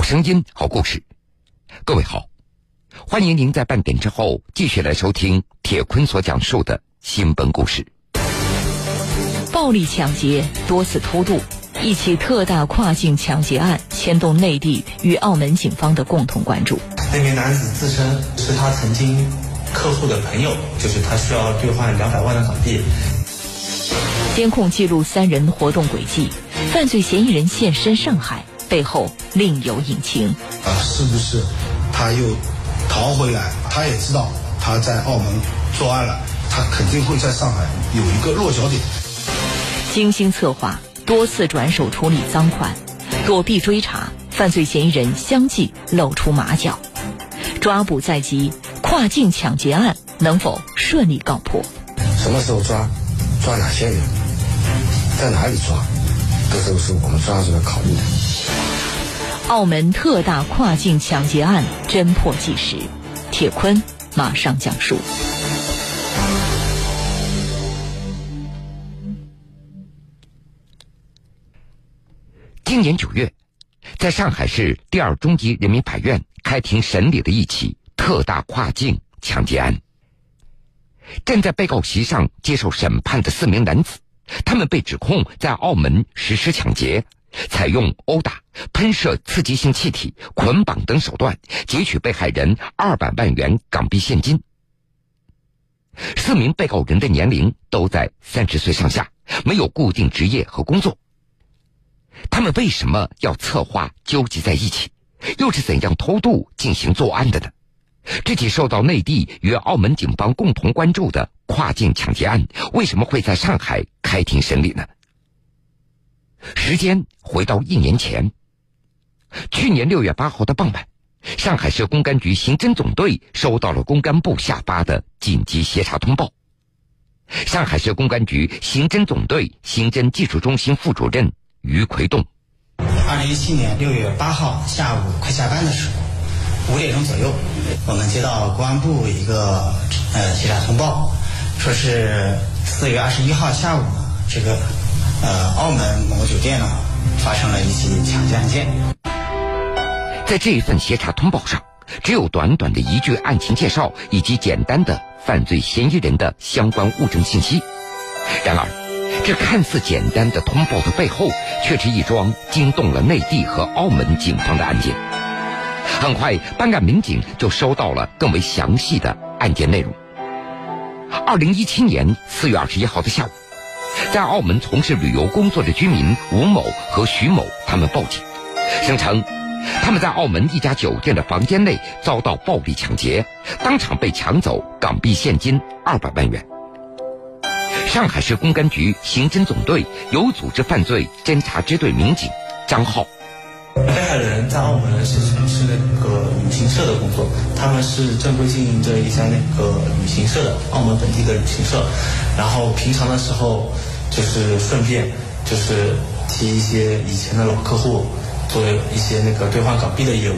好声音，好故事。各位好，欢迎您在半点之后继续来收听铁坤所讲述的新闻故事。暴力抢劫、多次偷渡，一起特大跨境抢劫案牵动内地与澳门警方的共同关注。那名男子自称是他曾经客户的朋友，就是他需要兑换两百万的港币。监控记录三人活动轨迹，犯罪嫌疑人现身上海，背后另有隐情。啊，是不是他又逃回来？他也知道他在澳门作案了，他肯定会在上海有一个落脚点。精心策划，多次转手处理赃款，躲避追查，犯罪嫌疑人相继露出马脚。抓捕在即，跨境抢劫案能否顺利告破？什么时候抓？抓哪些人？在哪里抓？这都是我们抓住来考虑的。澳门特大跨境抢劫案侦破纪实，铁坤马上讲述。今年九月，在上海市第二中级人民法院开庭审理的一起特大跨境抢劫案。站在被告席上接受审判的四名男子，他们被指控在澳门实施抢劫，采用殴打、喷射刺激性气体、捆绑等手段劫取被害人二百万元港币现金。四名被告人的年龄都在三十岁上下，没有固定职业和工作。他们为什么要策划纠集在一起？又是怎样偷渡进行作案的呢？这起受到内地与澳门警方共同关注的跨境抢劫案，为什么会在上海开庭审理呢？时间回到一年前，去年六月八号的傍晚，上海市公安局刑侦总队收到了公安部下发的紧急协查通报。上海市公安局刑侦总队刑侦技术中心副主任于奎栋，二零一七年六月八号下午快下班的时候。五点钟左右，我们接到公安部一个呃协查通报，说是四月二十一号下午，这个呃澳门某酒店呢发生了一起抢劫案件。在这一份协查通报上，只有短短的一句案情介绍以及简单的犯罪嫌疑人的相关物证信息。然而，这看似简单的通报的背后，却是一桩惊动了内地和澳门警方的案件。很快，办案民警就收到了更为详细的案件内容。二零一七年四月二十一号的下午，在澳门从事旅游工作的居民吴某和徐某，他们报警，声称他们在澳门一家酒店的房间内遭到暴力抢劫，当场被抢走港币现金二百万元。上海市公安局刑侦总队有组织犯罪侦查支队民警张浩。被害人在澳门是从事那个旅行社的工作，他们是正规经营着一家那个旅行社的澳门本地的旅行社，然后平常的时候就是顺便就是提一些以前的老客户做一些那个兑换港币的业务，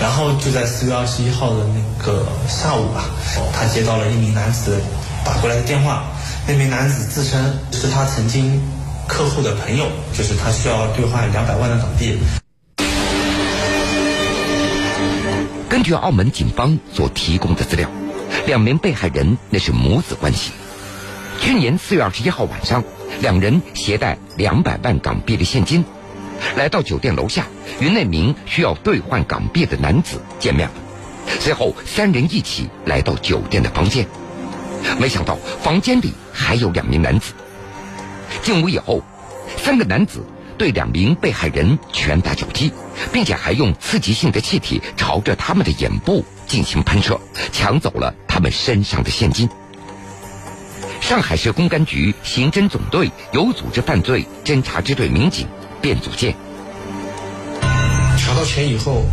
然后就在四月二十一号的那个下午吧，他接到了一名男子打过来的电话，那名男子自称是他曾经客户的朋友，就是他需要兑换两百万的港币。根据澳门警方所提供的资料，两名被害人那是母子关系。去年四月二十一号晚上，两人携带两百万港币的现金，来到酒店楼下，与那名需要兑换港币的男子见面。随后，三人一起来到酒店的房间，没想到房间里还有两名男子。进屋以后，三个男子。对两名被害人拳打脚踢，并且还用刺激性的气体朝着他们的眼部进行喷射，抢走了他们身上的现金。上海市公安局刑侦总队有组织犯罪侦查支队民警卞祖建，抢到钱以后，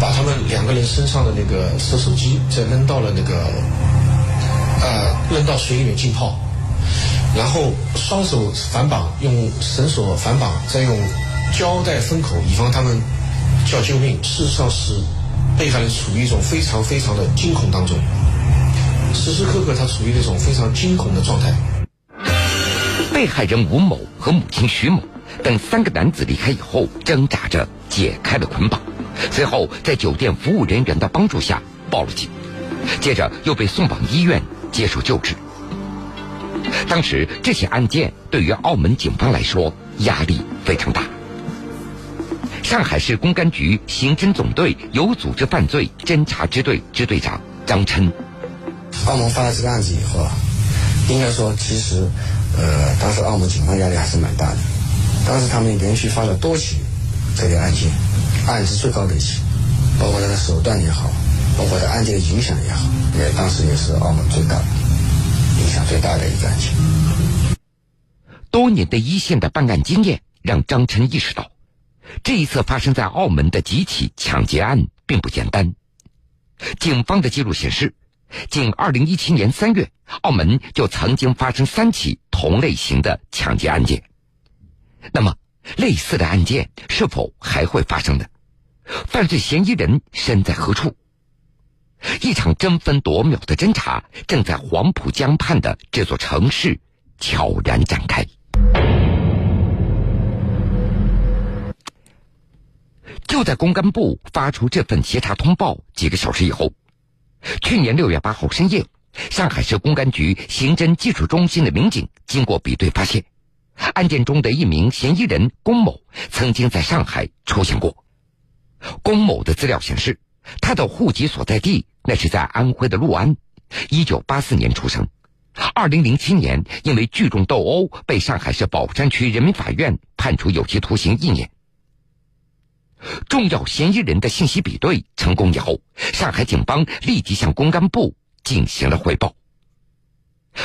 把他们两个人身上的那个手手机再扔到了那个，呃，扔到水里面浸泡。然后双手反绑，用绳索反绑，再用交代封口，以防他们叫救命。事实上是被害人处于一种非常非常的惊恐当中，时时刻刻他处于那种非常惊恐的状态。被害人吴某和母亲徐某等三个男子离开以后，挣扎着解开了捆绑，随后在酒店服务人员的帮助下报了警，接着又被送往医院接受救治。当时这起案件对于澳门警方来说压力非常大。上海市公安局刑侦总队有组织犯罪侦查支队支队长张琛，澳门发了这个案子以后啊，应该说其实，呃，当时澳门警方压力还是蛮大的。当时他们连续发了多起这类案件，案值最高的一起，包括他的手段也好，包括他案件的影响也好，也当时也是澳门最大的影响最大的一个案件。多年的一线的办案经验让张琛意识到。这一次发生在澳门的几起抢劫案并不简单。警方的记录显示，仅2017年3月，澳门就曾经发生三起同类型的抢劫案件。那么，类似的案件是否还会发生呢？犯罪嫌疑人身在何处？一场争分夺秒的侦查正在黄浦江畔的这座城市悄然展开。就在公安部发出这份协查通报几个小时以后，去年六月八号深夜，上海市公安局刑侦技术中心的民警经过比对发现，案件中的一名嫌疑人龚某曾经在上海出现过。龚某的资料显示，他的户籍所在地那是在安徽的六安，一九八四年出生，二零零七年因为聚众斗殴被上海市宝山区人民法院判处有期徒刑一年。重要嫌疑人的信息比对成功以后，上海警方立即向公安部进行了汇报。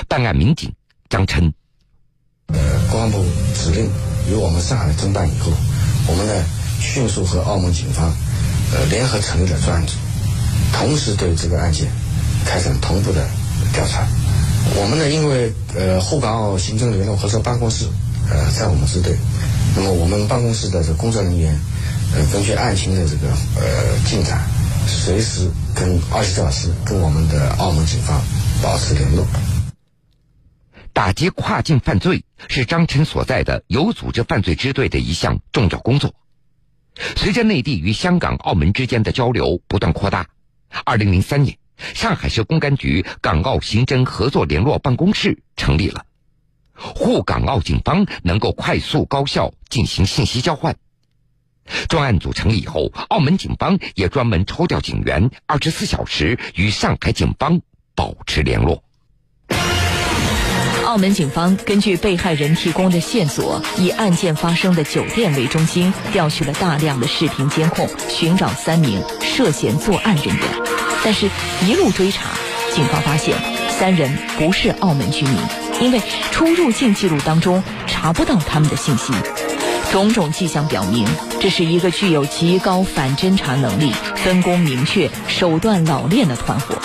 办案民警张琛，呃，公安部指令由我们上海侦办以后，我们呢迅速和澳门警方呃联合成立了专案组，同时对这个案件开展同步的调查。我们呢，因为呃沪港澳行政联络合作办公室呃在我们支队，那么我们办公室的这工作人员。呃，根据案情的这个呃进展，随时跟二十四小时跟我们的澳门警方保持联络。打击跨境犯罪是张琛所在的有组织犯罪支队的一项重要工作。随着内地与香港、澳门之间的交流不断扩大，二零零三年，上海市公安局港澳刑侦合作联络办公室成立了，沪港澳警方能够快速高效进行信息交换。专案组成立以后，澳门警方也专门抽调警员，二十四小时与上海警方保持联络。澳门警方根据被害人提供的线索，以案件发生的酒店为中心，调取了大量的视频监控，寻找三名涉嫌作案人员。但是，一路追查，警方发现三人不是澳门居民，因为出入境记录当中查不到他们的信息。种种迹象表明，这是一个具有极高反侦查能力、分工明确、手段老练的团伙。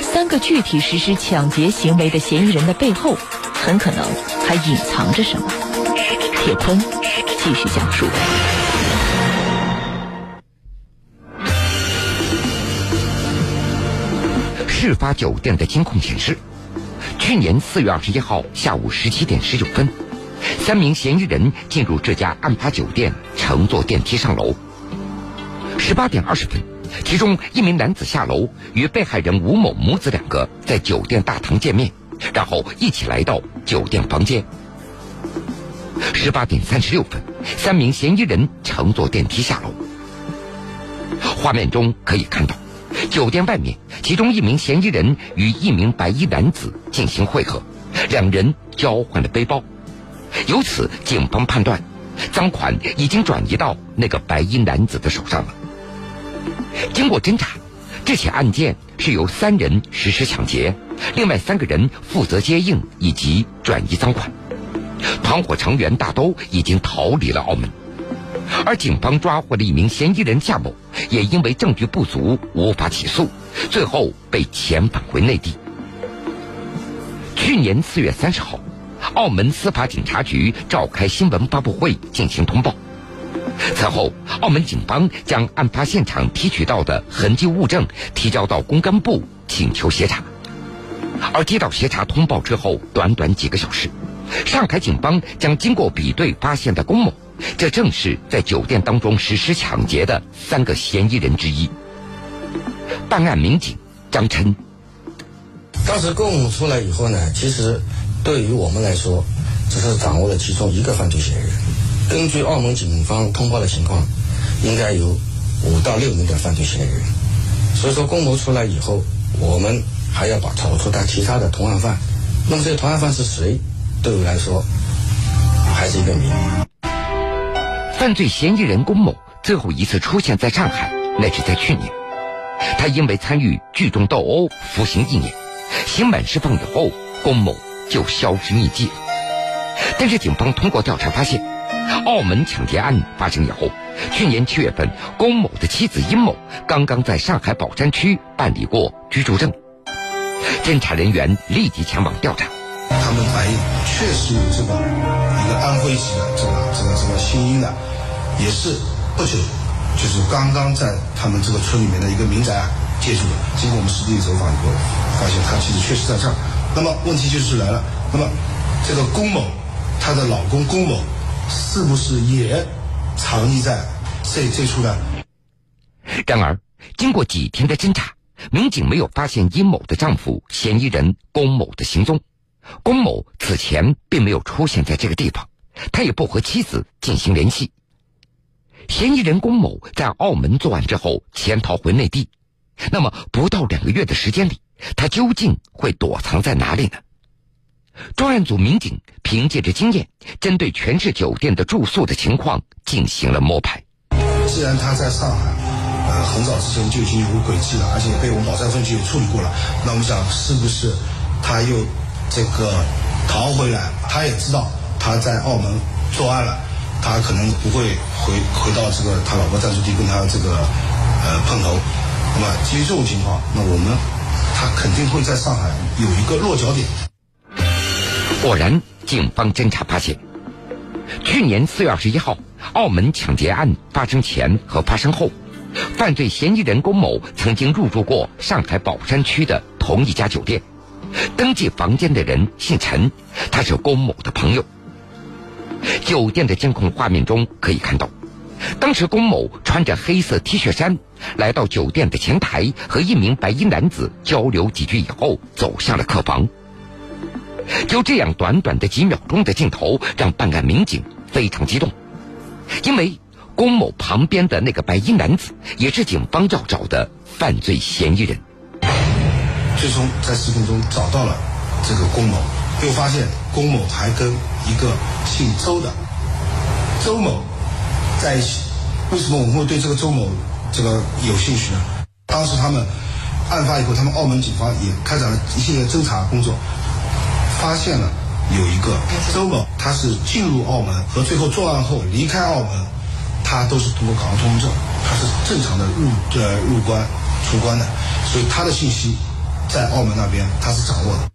三个具体实施抢劫行为的嫌疑人的背后，很可能还隐藏着什么。铁坤继续讲述。事发酒店的监控显示，去年四月二十一号下午十七点十九分。三名嫌疑人进入这家案发酒店，乘坐电梯上楼。十八点二十分，其中一名男子下楼，与被害人吴某母子两个在酒店大堂见面，然后一起来到酒店房间。十八点三十六分，三名嫌疑人乘坐电梯下楼。画面中可以看到，酒店外面，其中一名嫌疑人与一名白衣男子进行会合，两人交换了背包。由此，警方判断，赃款已经转移到那个白衣男子的手上了。经过侦查，这起案件是由三人实施抢劫，另外三个人负责接应以及转移赃款。团伙成员大都已经逃离了澳门，而警方抓获的一名嫌疑人夏某，也因为证据不足无法起诉，最后被遣返回内地。去年四月三十号。澳门司法警察局召开新闻发布会进行通报。此后，澳门警方将案发现场提取到的痕迹物证提交到公安部请求协查。而接到协查通报之后，短短几个小时，上海警方将经过比对发现的龚某这正是在酒店当中实施抢劫的三个嫌疑人之一。办案民警张琛，当时龚某出来以后呢，其实对于我们来说，只是掌握了其中一个犯罪嫌疑人。根据澳门警方通报的情况，应该有五到六名的犯罪嫌疑人。所以说，龚某出来以后，我们还要把找出他其他的同案犯。那么这些同案犯是谁？对我来说，还是一个谜。犯罪嫌疑人龚某最后一次出现在上海，那是在去年。他因为参与聚众斗殴服刑一年，刑满释放以后，龚某就销失匿迹。但是警方通过调查发现，澳门抢劫案发生以后，去年七月份，龚某的妻子殷某刚刚在上海宝山区办理过居住证。侦查人员立即前往调查。他们反映确实有这个一个安徽籍的这个这个这个姓殷的，也是不久，就是刚刚在他们这个村里面的一个民宅啊接触的。经过我们实地走访以后，发现他其实确实在这儿。那么问题就是来了，那么这个龚某，她的老公龚某，是不是也藏匿在这这处呢？然而，经过几天的侦查，民警没有发现殷某的丈夫嫌疑人龚某的行踪。龚某此前并没有出现在这个地方，他也不和妻子进行联系。嫌疑人龚某在澳门作案之后潜逃回内地，那么不到两个月的时间里，他究竟会躲藏在哪里呢？专案组民警凭借着经验，针对全市酒店的住宿的情况进行了摸排。既然他在上海，呃，很早之前就已经有轨迹了，而且被我们宝山分局也处理过了，那我们想是不是他又？这个逃回来，他也知道他在澳门作案了，他可能不会回回到这个他老婆暂住地跟他这个呃碰头。那么基于这种情况，那我们他肯定会在上海有一个落脚点。果然，警方侦查发现，去年四月二十一号，澳门抢劫案发生前和发生后，犯罪嫌疑人龚某曾经入住过上海宝山区的同一家酒店。登记房间的人姓陈，他是龚某的朋友。酒店的监控画面中可以看到，当时龚某穿着黑色 T 恤衫来到酒店的前台，和一名白衣男子交流几句以后，走向了客房。就这样短短的几秒钟的镜头，让办案民警非常激动，因为龚某旁边的那个白衣男子，也是警方要找的犯罪嫌疑人。最终在视频中找到了这个龚某，又发现龚某还跟一个姓周的周某在一起。为什么我们会对这个周某这个有兴趣呢？当时他们案发以后，他们澳门警方也开展了一系列侦查工作，发现了有一个周某，他是进入澳门和最后作案后离开澳门，他都是通过港澳通行证，他是正常的入呃入关出关的，所以他的信息。在澳门那边，他是掌握的。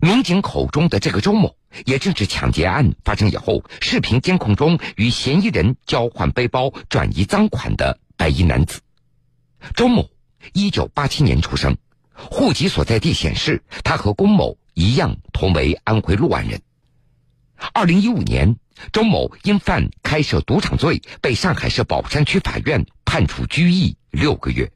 民警口中的这个周某，也正是抢劫案发生以后，视频监控中与嫌疑人交换背包、转移赃款的白衣男子。周某，一九八七年出生，户籍所在地显示他和龚某一样，同为安徽六安人。二零一五年，周某因犯开设赌场罪，被上海市宝山区法院判处拘役六个月。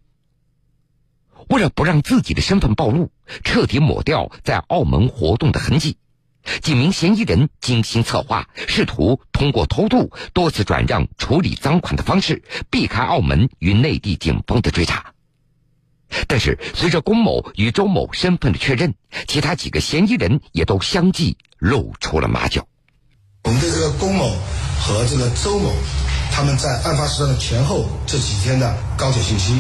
为了不让自己的身份暴露，彻底抹掉在澳门活动的痕迹，几名嫌疑人精心策划，试图通过偷渡、多次转让、处理赃款的方式，避开澳门与内地警方的追查。但是，随着龚某与周某身份的确认，其他几个嫌疑人也都相继露出了马脚。我们对这个龚某和这个周某。他们在案发时段的前后这几天的高铁信息，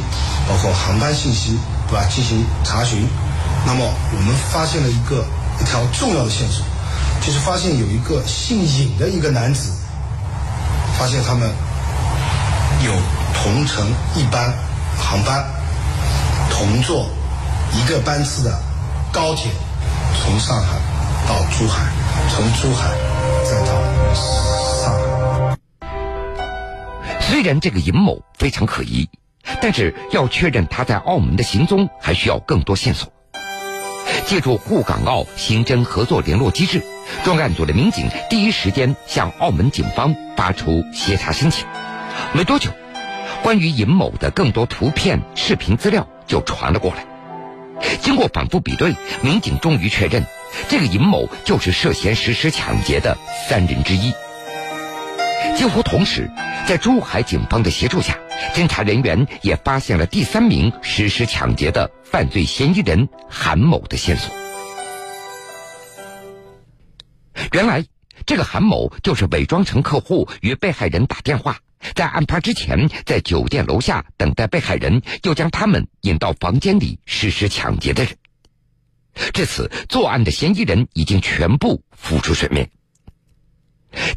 包括航班信息，对吧？进行查询，那么我们发现了一个一条重要的线索，就是发现有一个姓尹的一个男子，发现他们有同乘一班航班，同坐一个班次的高铁，从上海到珠海，从珠海再到上海。虽然这个尹某非常可疑，但是要确认他在澳门的行踪，还需要更多线索。借助沪港澳刑侦合作联络机制，专案组的民警第一时间向澳门警方发出协查申请。没多久，关于尹某的更多图片、视频资料就传了过来。经过反复比对，民警终于确认，这个尹某就是涉嫌实施抢劫的三人之一。几乎同时，在珠海警方的协助下，侦查人员也发现了第三名实施抢劫的犯罪嫌疑人韩某的线索。原来，这个韩某就是伪装成客户与被害人打电话，在案发之前在酒店楼下等待被害人，又将他们引到房间里实施抢劫的人。至此，作案的嫌疑人已经全部浮出水面。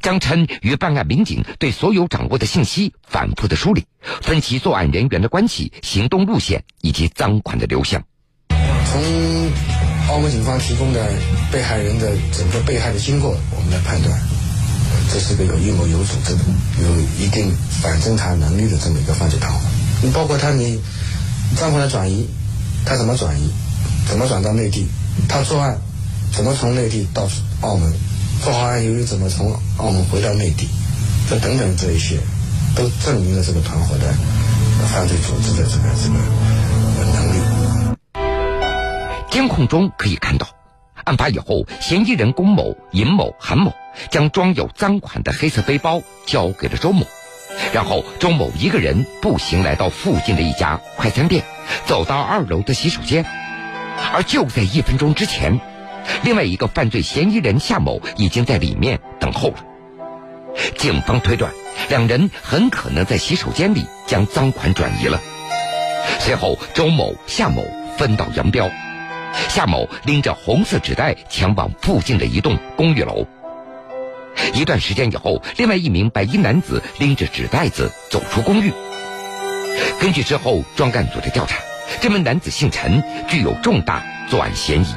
张琛与办案民警对所有掌握的信息反复的梳理，分析作案人员的关系、行动路线以及赃款的流向。从澳门警方提供的被害人的整个被害的经过，我们来判断，这是个有预谋、有组织的、有一定反侦查能力的这么一个犯罪团伙。你包括他，你赃款的转移，他怎么转移？怎么转到内地？他作案怎么从内地到澳门？做好案由于怎么从澳门回到内地？这等等这一些，都证明了这个团伙的犯罪组织的这个这个能力。监控中可以看到，案发以后，嫌疑人龚某、尹某、韩某将装有赃款的黑色背包交给了周某，然后周某一个人步行来到附近的一家快餐店，走到二楼的洗手间。而就在一分钟之前，另外一个犯罪嫌疑人夏某已经在里面等候了。警方推断，两人很可能在洗手间里将赃款转移了。随后，周某、夏某分道扬镳。夏某拎着红色纸袋前往附近的一栋公寓楼。一段时间以后，另外一名白衣男子拎着纸袋子走出公寓。根据之后专案组的调查。这名男子姓陈，具有重大作案嫌疑。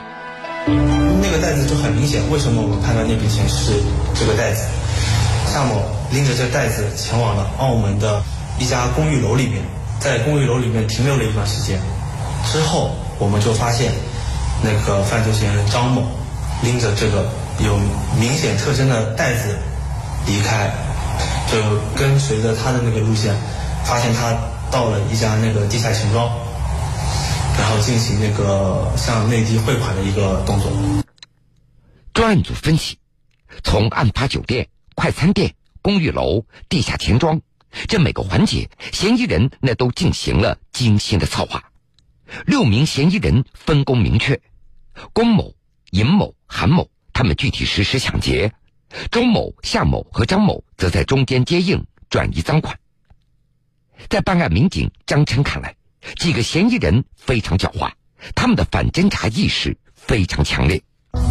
那个袋子就很明显，为什么我们判断那笔钱是这个袋子？夏某拎着这袋子前往了澳门的一家公寓楼里面，在公寓楼里面停留了一段时间，之后我们就发现，那个犯罪嫌疑人张某拎着这个有明显特征的袋子离开，就跟随着他的那个路线，发现他到了一家那个地下钱庄。然后进行那个向内地汇款的一个动作。专案组分析，从案发酒店、快餐店、公寓楼、地下钱庄这每个环节，嫌疑人那都进行了精心的策划。六名嫌疑人分工明确，龚某、尹某、韩某他们具体实施抢劫，周某、夏某和张某则在中间接应转移赃款。在办案民警张琛看来。几个嫌疑人非常狡猾，他们的反侦查意识非常强烈。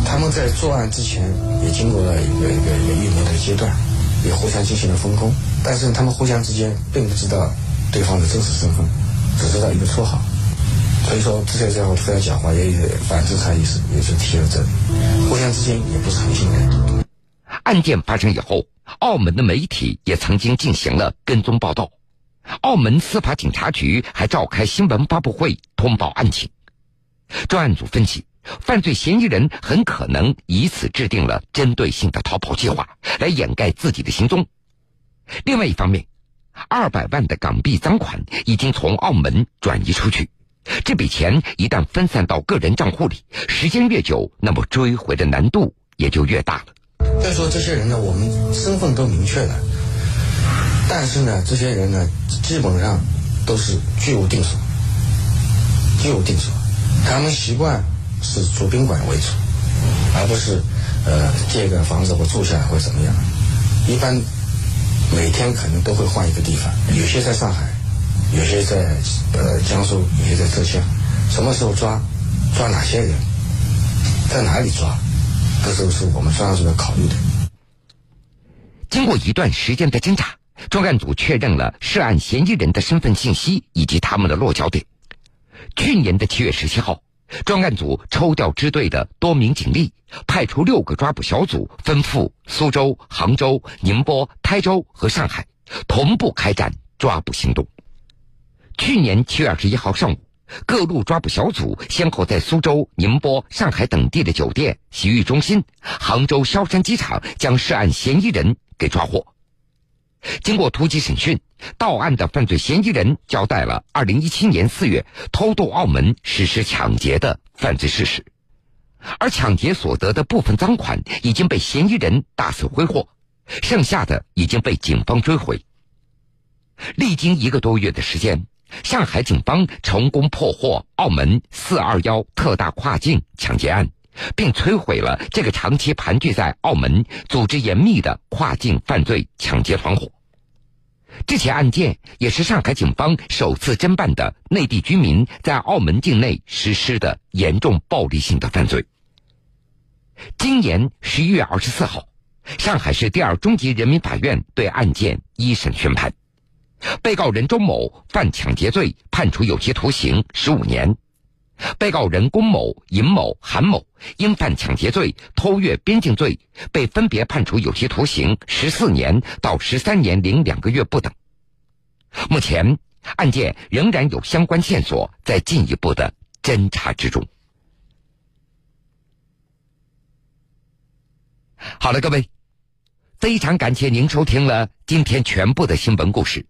他们在作案之前也经过了一个一个一个预谋的阶段，也互相进行了分工，但是他们互相之间并不知道对方的真实身份，只知道一个绰号。所以说，这些家伙非常狡猾，也有反侦查意识，也就体现在这里。互相之间也不是很信任。案件发生以后，澳门的媒体也曾经进行了跟踪报道。澳门司法警察局还召开新闻发布会通报案情。专案组分析，犯罪嫌疑人很可能以此制定了针对性的逃跑计划，来掩盖自己的行踪。另外一方面，二百万的港币赃款已经从澳门转移出去，这笔钱一旦分散到个人账户里，时间越久，那么追回的难度也就越大了。再说这些人呢，我们身份都明确了。但是呢，这些人呢，基本上都是居无定所，居无定所。他们习惯是住宾馆为主，而不是呃借个房子或住下来或怎么样。一般每天可能都会换一个地方，有些在上海，有些在呃江苏，有些在浙江。什么时候抓，抓哪些人，在哪里抓，这都是我们专案组要考虑的。经过一段时间的侦查。专案组确认了涉案嫌疑人的身份信息以及他们的落脚点。去年的七月十七号，专案组抽调支队的多名警力，派出六个抓捕小组，分赴苏州、杭州、宁波、台州和上海，同步开展抓捕行动。去年七月二十一号上午，各路抓捕小组先后在苏州、宁波、上海等地的酒店、洗浴中心、杭州萧山机场将涉案嫌疑人给抓获。经过突击审讯，到案的犯罪嫌疑人交代了2017年4月偷渡澳门实施抢劫的犯罪事实，而抢劫所得的部分赃款已经被嫌疑人大肆挥霍，剩下的已经被警方追回。历经一个多月的时间，上海警方成功破获澳门“四二幺”特大跨境抢劫案，并摧毁了这个长期盘踞在澳门、组织严密的跨境犯罪抢劫团伙。这起案件也是上海警方首次侦办的内地居民在澳门境内实施的严重暴力性的犯罪。今年十一月二十四号，上海市第二中级人民法院对案件一审宣判。被告人周某犯抢劫罪，判处有期徒刑十五年；被告人龚某、尹某、韩某因犯抢劫罪、偷越边境罪，被分别判处有期徒刑十四年到十三年零两个月不等。目前，案件仍然有相关线索在进一步的侦查之中。好了，各位，非常感谢您收听了今天全部的新闻故事。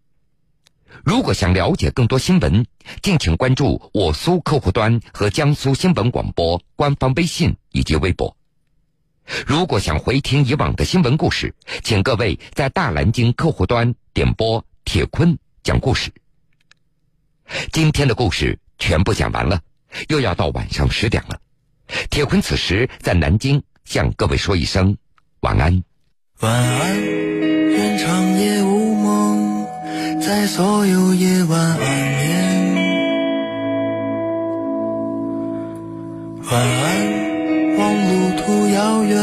如果想了解更多新闻，敬请关注我苏客户端和江苏新闻广播官方微信以及微博。如果想回听以往的新闻故事，请各位在大蓝鲸客户端点播铁坤讲故事。今天的故事全部讲完了，又要到晚上十点了。铁坤此时在南京向各位说一声晚安。晚安，在所有夜晚安眠。晚安，望路途遥远，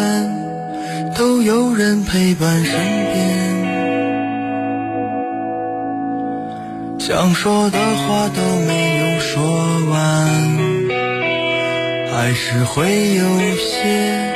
都有人陪伴身边。想说的话都没有说完，还是会有些。